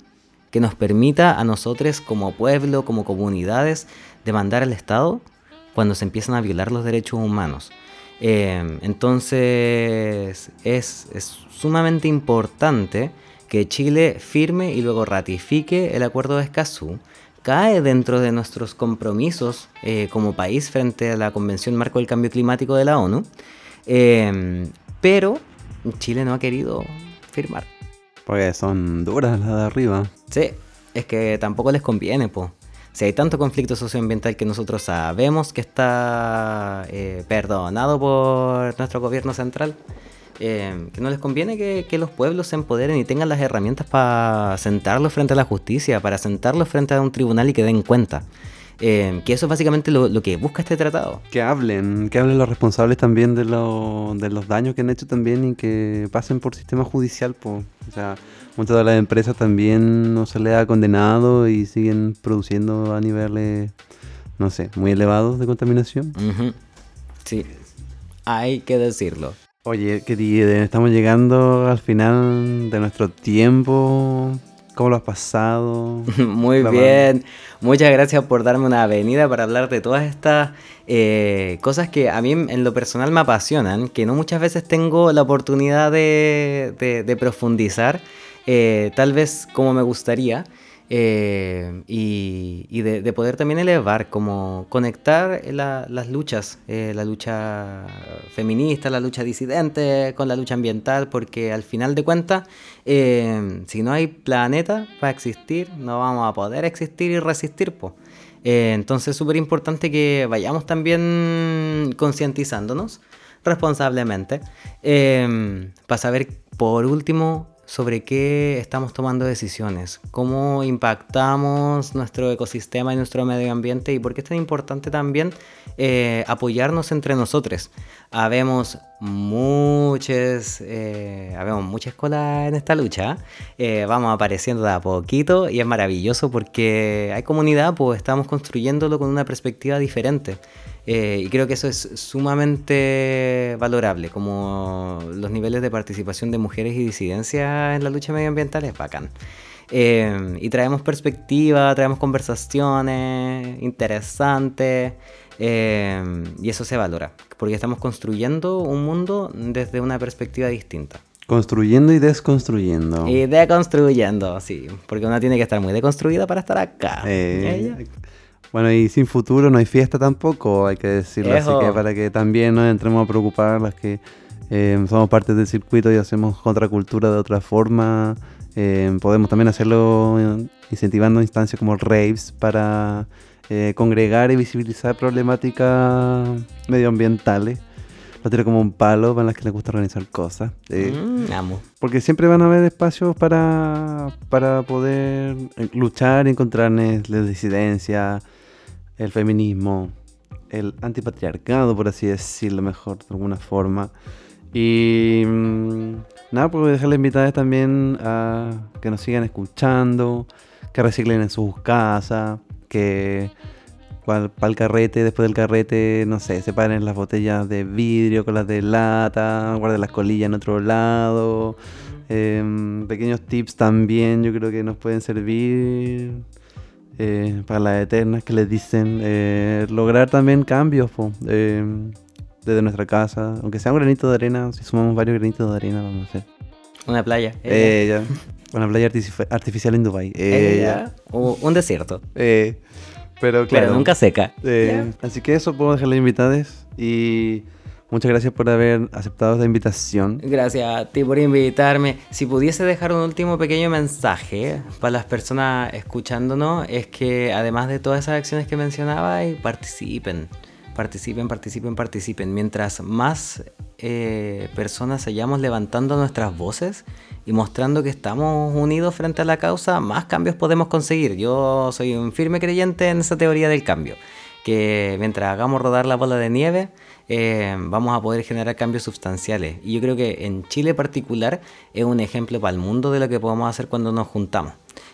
que nos permita a nosotros como pueblo, como comunidades, demandar al Estado cuando se empiezan a violar los derechos humanos. Eh, entonces es, es sumamente importante que Chile firme y luego ratifique el acuerdo de Escazú cae dentro de nuestros compromisos eh, como país frente a la Convención Marco del Cambio Climático de la ONU, em, pero Chile no ha querido firmar. Porque son duras las de arriba. Sí, es que tampoco les conviene, pues. Si hay tanto conflicto socioambiental que nosotros sabemos que está eh, perdonado por nuestro gobierno central, eh, que no les conviene que, los pueblos se empoderen y tengan las herramientas para sentarlos frente a la justicia, para sentarlos frente a un tribunal y que den cuenta. Eh, que eso es básicamente lo, que busca este tratado. Que hablen, que hablen los responsables también de, de los daños que han hecho también y que pasen por sistema judicial. O sea, muchas de las empresas también no se les ha condenado y siguen produciendo a niveles, no sé, muy elevados de contaminación. Sí, hay que decirlo. Oye, querido, estamos llegando al final de nuestro tiempo. ¿Cómo ¿Cómo lo has pasado? Muy bien. Muchas gracias por darme una avenida para hablar de todas estas eh, cosas que a mí en lo personal me apasionan, que no muchas veces tengo la oportunidad de, profundizar, eh, tal vez como me gustaría. Eh, y, de, poder también elevar, como conectar las luchas, eh, la lucha feminista, la lucha disidente con la lucha ambiental, porque al final de cuentas, eh, si no hay planeta para existir, no vamos a poder existir y resistir. entonces es súper importante que vayamos también concientizándonos responsablemente para saber, por último, sobre qué estamos tomando decisiones, cómo impactamos nuestro ecosistema y nuestro medio ambiente y por qué es tan importante también eh, apoyarnos entre nosotros. Habemos muchas, eh, habemos mucha escuela en esta lucha, eh, vamos apareciendo de a poquito y es maravilloso porque hay comunidad, pues estamos construyéndolo con una perspectiva diferente. Eh, y creo que eso es sumamente valorable, como los niveles de participación de mujeres y disidencia en la lucha medioambiental es bacán. Eh, y traemos perspectiva, traemos conversaciones interesantes eh, y eso se valora, porque estamos construyendo un mundo desde una perspectiva distinta. Construyendo y desconstruyendo. Y deconstruyendo, sí, porque una tiene que estar muy deconstruida para estar acá. Bueno, y sin futuro no hay fiesta tampoco, hay que decirlo así que para que también nos entremos a preocupar las que eh, somos parte del circuito y hacemos contracultura de otra forma. Eh, podemos también hacerlo eh, incentivando instancias como raves para congregar y visibilizar problemáticas medioambientales. Lo tiro como un palo para las que les gusta organizar cosas. Mm, amo. Porque siempre van a haber espacios para, para poder luchar y encontrar las disidencias el feminismo, el antipatriarcado, por así decirlo mejor, de alguna forma. Y mm, nada, pues dejarles invitadas también a que nos sigan escuchando, que reciclen en sus casas, que para el carrete, después del carrete, no sé, separen las botellas de vidrio con las de lata, guarden las colillas en otro lado. Em, pequeños tips también yo creo que nos pueden servir eh, para las eternas que les dicen eh, lograr también cambios eh, desde nuestra casa, aunque sea un granito de arena, si sumamos varios granitos de arena, vamos a hacer. Una playa. Ya. Una playa artificial en Dubai. O un desierto. pero claro. Pero nunca seca. Así que eso puedo dejarle invitadas y Muchas gracias por haber aceptado esta invitación. Gracias a ti por invitarme. Si pudiese dejar un último pequeño mensaje para las personas escuchándonos, es que además de todas esas acciones que mencionaba, participen. Participen, participen, participen. Mientras más eh, personas hayamos levantando nuestras voces y mostrando que estamos unidos frente a la causa, más cambios podemos conseguir. Yo soy un firme creyente en esa teoría del cambio. Que mientras hagamos rodar la bola de nieve, eh, vamos a poder generar cambios sustanciales. Y yo creo que en Chile particular es un ejemplo para el mundo de lo que podemos hacer cuando nos juntamos.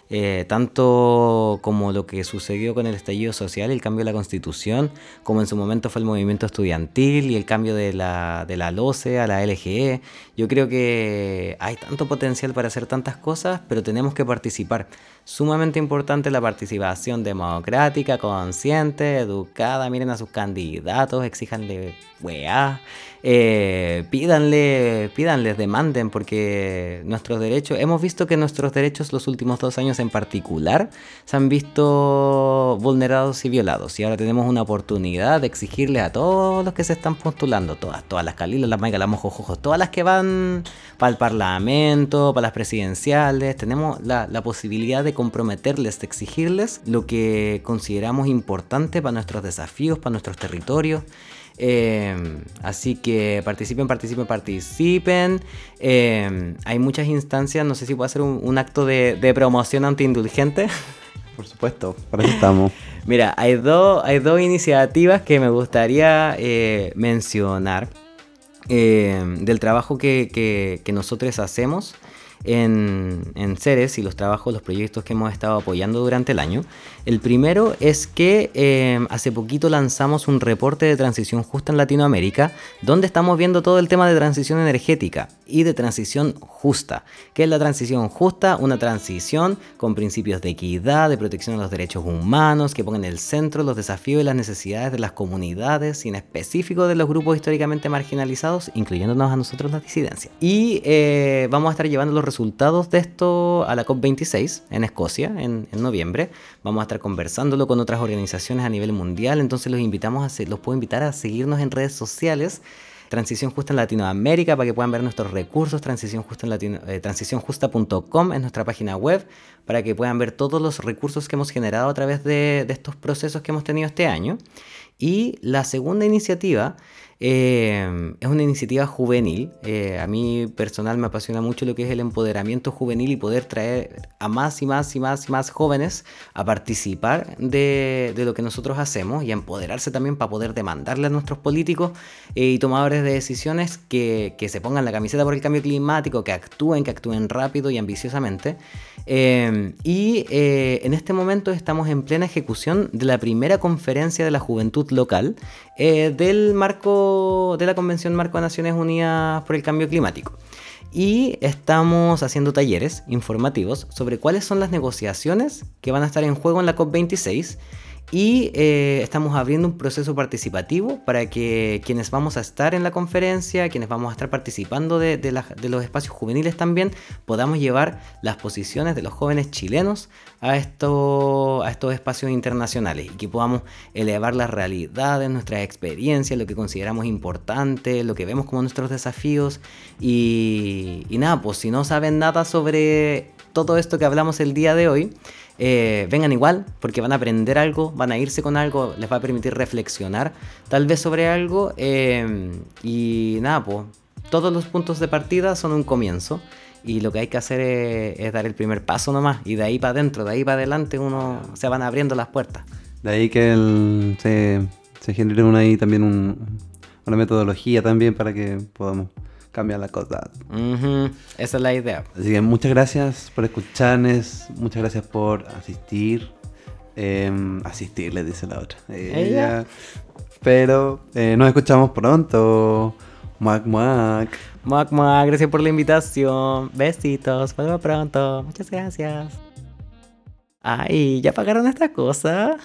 Eh, tanto como lo que sucedió con el estallido social, el cambio de la constitución, como en su momento fue el movimiento estudiantil y el cambio de la, de la LOCE a la LGE. Yo creo que hay tanto potencial para hacer tantas cosas, pero tenemos que participar. Sumamente importante la participación democrática, consciente, educada. Miren a sus candidatos, exíjanle weá. Eh, pídanle, pídanles, demanden, porque nuestros derechos, hemos visto que nuestros derechos los últimos dos años en particular se han visto vulnerados y violados. Y ahora tenemos una oportunidad de exigirle a todos los que se están postulando, todas, todas las Calilas, las Maigas, las Mojojojos, todas las que van para el Parlamento, para las presidenciales, tenemos la, la posibilidad de comprometerles, de exigirles lo que consideramos importante para nuestros desafíos, para nuestros territorios. Em, así que participen, participen, participen. Em, hay muchas instancias, no sé si puedo hacer un, acto de, de promoción antiindulgente. Por supuesto, para eso estamos. Mira, hay, dos hay dos iniciativas que me gustaría eh, mencionar em, del trabajo que, que, que nosotros hacemos en, en Ceres y los trabajos, los proyectos que hemos estado apoyando durante el año. El primero es que eh, hace poquito lanzamos un reporte de transición justa en Latinoamérica, donde estamos viendo todo el tema de transición energética. Y de transición justa. ¿Qué es la transición justa? Una transición con principios de equidad, de protección de los derechos humanos, que pongan en el centro los desafíos y las necesidades de las comunidades y en específico de los grupos históricamente marginalizados, incluyéndonos a nosotros las disidencias. Y eh, vamos a estar llevando los resultados de esto a la COP26 en Escocia en, noviembre. Vamos a estar conversándolo con otras organizaciones a nivel mundial, entonces los invitamos a los puedo invitar a seguirnos en redes sociales Transición Justa en Latinoamérica para que puedan ver nuestros recursos, Transición Justa en eh, es nuestra página web para que puedan ver todos los recursos que hemos generado a través de estos procesos que hemos tenido este año. Y la segunda iniciativa eh, es una iniciativa juvenil. Eh, a mí personal me apasiona mucho lo que es el empoderamiento juvenil y poder traer a más y más y más y más jóvenes a participar de, lo que nosotros hacemos y a empoderarse también para poder demandarle a nuestros políticos eh, y tomadores de decisiones que, que, se pongan la camiseta por el cambio climático, que actúen, que actúen rápido y ambiciosamente. y en este momento estamos en plena ejecución de la primera conferencia de la juventud local del marco de la Convención Marco de Naciones Unidas por el Cambio Climático. Y estamos haciendo talleres informativos sobre cuáles son las negociaciones que van a estar en juego en la COP26 y eh, estamos abriendo un proceso participativo para que quienes vamos a estar en la conferencia, quienes vamos a estar participando de, los espacios juveniles también, podamos llevar las posiciones de los jóvenes chilenos a, esto, a estos espacios internacionales y que podamos elevar las realidades, nuestras experiencias, lo que consideramos importante, lo que vemos como nuestros desafíos. Y nada, pues si no saben nada sobre todo esto que hablamos el día de hoy, eh, vengan igual, porque van a aprender algo, van a irse con algo, les va a permitir reflexionar tal vez sobre algo. Eh, y nada, pues todos los puntos de partida son un comienzo. Y lo que hay que hacer es, dar el primer paso nomás. Y de ahí para adentro, de ahí para adelante, uno se van abriendo las puertas. De ahí que se, se genere una, ahí también una metodología también para que podamos cambia la cosa. Esa es la idea. Así que muchas gracias por escucharnos, muchas gracias por asistir. Em, asistir, le dice la otra. Ella. Pero eh, nos escuchamos pronto. Muac, muac. Muac, muac. Gracias por la invitación. Besitos. Vuelvo pronto. Muchas gracias. Ay, ¿ya pagaron esta cosa?